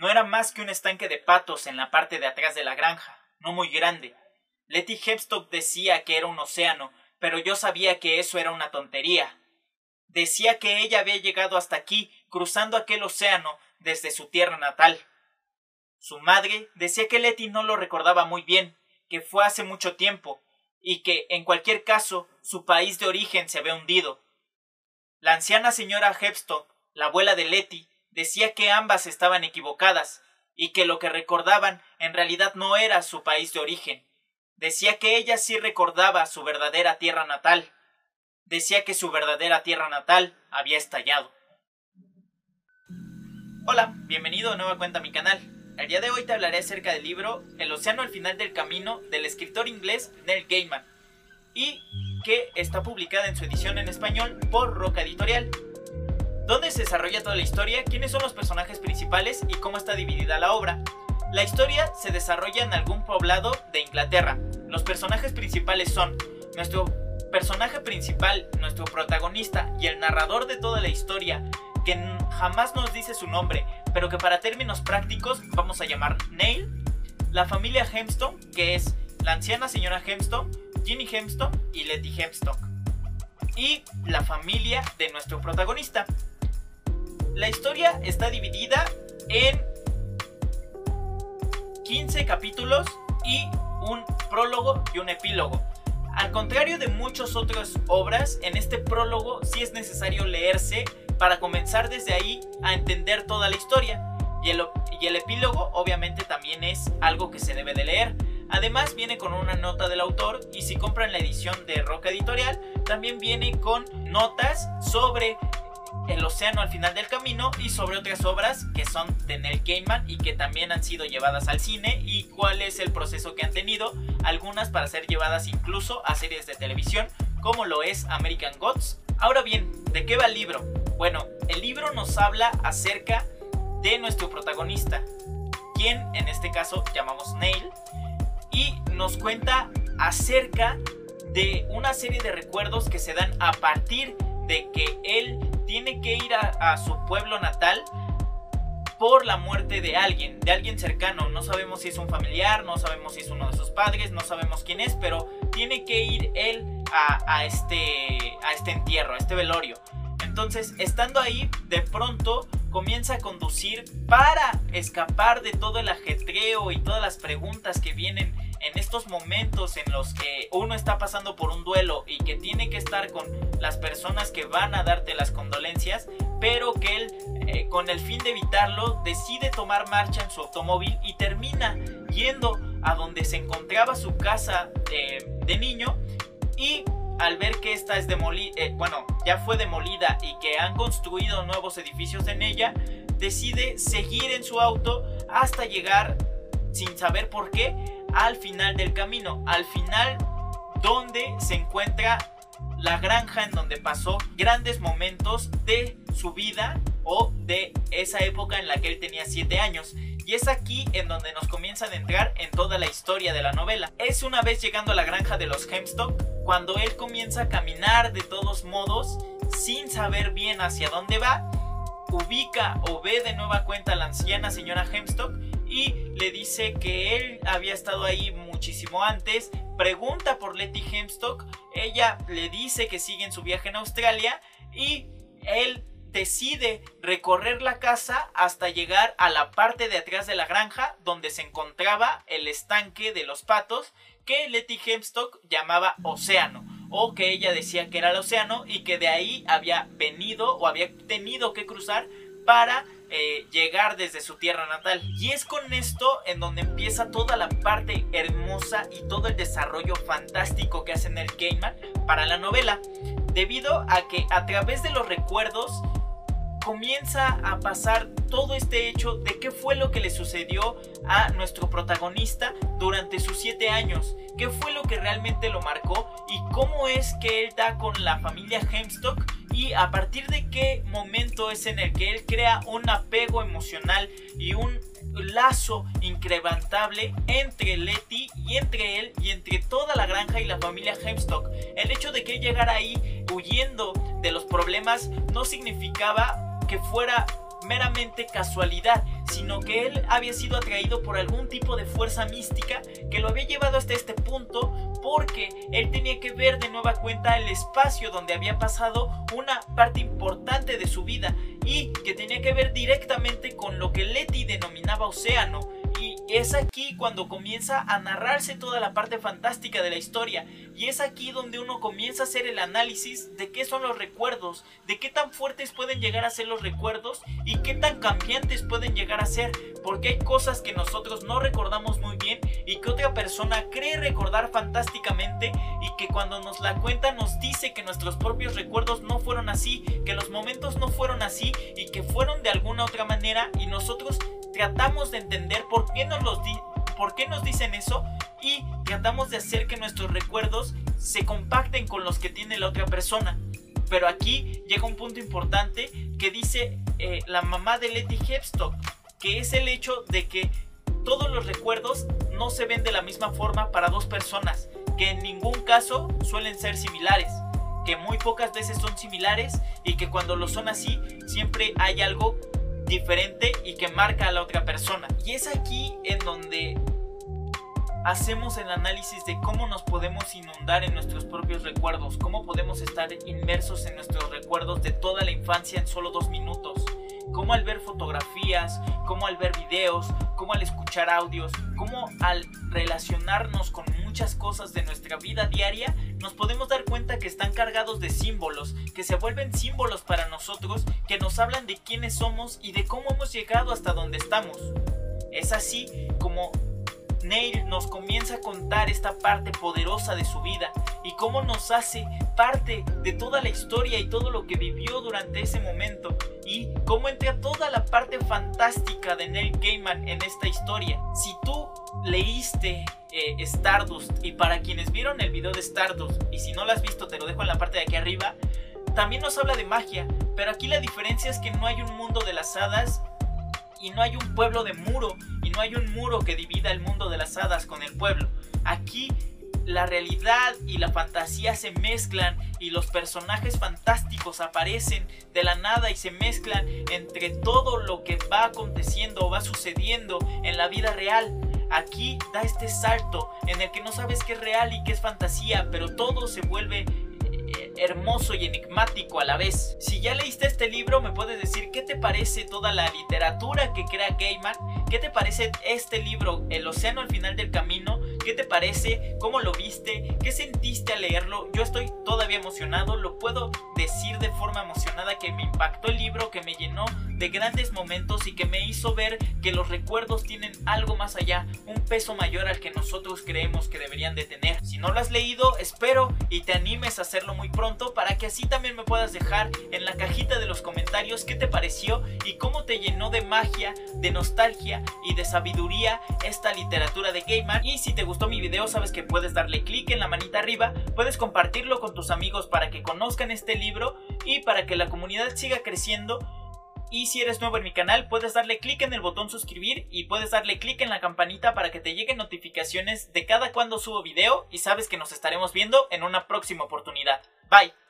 no era más que un estanque de patos en la parte de atrás de la granja, no muy grande. Letty Hempstock decía que era un océano, pero yo sabía que eso era una tontería. Decía que ella había llegado hasta aquí, cruzando aquel océano desde su tierra natal. Su madre decía que Letty no lo recordaba muy bien, que fue hace mucho tiempo, y que, en cualquier caso, su país de origen se había hundido. La anciana señora Hempstock, la abuela de Letty, decía que ambas estaban equivocadas, y que lo que recordaban en realidad no era su país de origen. Decía que ella sí recordaba su verdadera tierra natal. Decía que su verdadera tierra natal había estallado. Hola, bienvenido de nueva cuenta a mi canal. El día de hoy te hablaré acerca del libro El océano al final del camino del escritor inglés Neil Gaiman y que está publicada en su edición en español por Roca Editorial. ¿Dónde se desarrolla toda la historia? ¿Quiénes son los personajes principales y cómo está dividida la obra? La historia se desarrolla en algún poblado de Inglaterra. Los personajes principales son nuestro personaje principal, nuestro protagonista y el narrador de toda la historia, que jamás nos dice su nombre, pero que para términos prácticos vamos a llamar Neil, la familia Hempstone, que es la anciana señora Hempstone, Ginny Hempstone y Letty Hempstone, y la familia de nuestro protagonista. La historia está dividida en 15 capítulos y un prólogo y un epílogo. Al contrario de muchas otras obras, en este prólogo sí es necesario leerse para comenzar desde ahí a entender toda la historia. Y el, y el epílogo obviamente también es algo que se debe de leer. Además viene con una nota del autor y si compran la edición de Roca Editorial también viene con notas sobre el océano al final del camino y sobre otras obras que son de Neil Gaiman y que también han sido llevadas al cine y cuál es el proceso que han tenido, algunas para ser llevadas incluso a series de televisión como lo es American Gods. Ahora bien, ¿de qué va el libro? Bueno, el libro nos habla acerca de nuestro protagonista, quien en este caso llamamos Neil, y nos cuenta acerca de una serie de recuerdos que se dan a partir de que él que ir a, su pueblo natal por la muerte de alguien, de alguien cercano. No sabemos si es un familiar, no sabemos si es uno de sus padres, no sabemos quién es, pero tiene que ir él a, este, a este entierro, a este velorio. Entonces, estando ahí, de pronto comienza a conducir para escapar de todo el ajetreo y todas las preguntas que vienen en estos momentos en los que uno está pasando por un duelo y que tiene que estar con las personas que van a darte las condolencias, pero que él, eh, con el fin de evitarlo, decide tomar marcha en su automóvil y termina yendo a donde se encontraba su casa de, niño y al ver que esta es demolida, eh, bueno, ya fue demolida y que han construido nuevos edificios en ella, decide seguir en su auto hasta llegar, sin saber por qué, al final del camino, al final donde se encuentra la granja en donde pasó grandes momentos de su vida o de esa época en la que él tenía 7 años. Y es aquí en donde nos comienzan a entrar en toda la historia de la novela. Es una vez llegando a la granja de los Hemstock cuando él comienza a caminar de todos modos sin saber bien hacia dónde va, ubica o ve de nueva cuenta a la anciana señora Hemstock y le dice que él había estado ahí muchísimo antes, pregunta por Letty Hemstock, ella le dice que sigue en su viaje en Australia y él decide recorrer la casa hasta llegar a la parte de atrás de la granja donde se encontraba el estanque de los patos que Letty Hemstock llamaba océano o que ella decía que era el océano y que de ahí había venido o había tenido que cruzar para eh, llegar desde su tierra natal. Y es con esto en donde empieza toda la parte hermosa y todo el desarrollo fantástico que hace el Gaiman para la novela, debido a que a través de los recuerdos comienza a pasar todo este hecho de qué fue lo que le sucedió a nuestro protagonista durante sus siete años, qué fue lo que realmente lo marcó y cómo es que él da con la familia Hemstock y a partir de qué momento es en el que él crea un apego emocional y un lazo incrementable entre Letty y entre él y entre toda la granja y la familia Hemstock. El hecho de que él llegara ahí huyendo de los problemas no significaba que fuera meramente casualidad, sino que él había sido atraído por algún tipo de fuerza mística que lo había llevado hasta este punto porque él tenía que ver de nueva cuenta el espacio donde había pasado una parte importante de su vida y que tenía que ver directamente con lo que Letty denominaba océano es aquí cuando comienza a narrarse toda la parte fantástica de la historia. Y es aquí donde uno comienza a hacer el análisis de qué son los recuerdos, de qué tan fuertes pueden llegar a ser los recuerdos y qué tan cambiantes pueden llegar a ser. Porque hay cosas que nosotros no recordamos muy bien y que otra persona cree recordar fantásticamente y que cuando nos la cuenta nos dice que nuestros propios recuerdos no fueron así, que los momentos no fueron así y que fueron de alguna otra manera y nosotros tratamos de entender por qué nos, los por qué nos dicen eso y tratamos de hacer que nuestros recuerdos se compacten con los que tiene la otra persona. Pero aquí llega un punto importante que dice eh, la mamá de Letty Hepstock, que es el hecho de que todos los recuerdos no se ven de la misma forma para dos personas, que en ningún caso suelen ser similares, que muy pocas veces son similares y que cuando lo son así siempre hay algo diferente y que marca a la otra persona. Y es aquí en donde hacemos el análisis de cómo nos podemos inundar en nuestros propios recuerdos, cómo podemos estar inmersos en nuestros recuerdos de toda la infancia en solo dos minutos, cómo al ver fotografías, cómo al ver videos, cómo al escuchar audios, cómo al relacionarnos con muchas cosas de nuestra vida diaria, nos podemos dar cuenta que están cargados de símbolos, que se vuelven símbolos para nosotros, que nos hablan de quiénes somos y de cómo hemos llegado hasta donde estamos. Es así como Neil nos comienza a contar esta parte poderosa de su vida y cómo nos hace parte de toda la historia y todo lo que vivió durante ese momento y cómo entra toda la parte fantástica de Neil Gaiman en esta historia. Si tú leíste eh, Stardust y para quienes vieron el video de Stardust y si no lo has visto te lo dejo en la parte de aquí arriba, también nos habla de magia, pero aquí la diferencia es que no hay un mundo de las hadas y no hay un pueblo de muro no hay un muro que divida el mundo de las hadas con el pueblo. Aquí la realidad y la fantasía se mezclan y los personajes fantásticos aparecen de la nada y se mezclan entre todo lo que va aconteciendo o va sucediendo en la vida real. Aquí da este salto en el que no sabes qué es real y qué es fantasía, pero todo se vuelve eh, hermoso y enigmático a la vez. Si ya leíste este libro, me puedes decir qué te parece toda la literatura que crea Gaiman, qué te parece este libro, El océano al final del camino, ¿Qué te parece? ¿Cómo lo viste? ¿Qué sentiste al leerlo? Yo estoy todavía emocionado, lo puedo decir de forma emocionada que me impactó el libro, que me llenó de grandes momentos y que me hizo ver que los recuerdos tienen algo más allá, un peso mayor al que nosotros creemos que deberían de tener. Si no lo has leído, espero y te animes a hacerlo muy pronto para que así también me puedas dejar en la cajita de los comentarios qué te pareció y cómo te llenó de magia, de nostalgia y de sabiduría esta literatura de Gaiman. Y si te gustó mi video, sabes que puedes darle clic en la manita arriba, puedes compartirlo con tus amigos para que conozcan este libro y para que la comunidad siga creciendo y si eres nuevo en mi canal, puedes darle clic en el botón suscribir y puedes darle clic en la campanita para que te lleguen notificaciones de cada cuando subo video y sabes que nos estaremos viendo en una próxima oportunidad. Bye.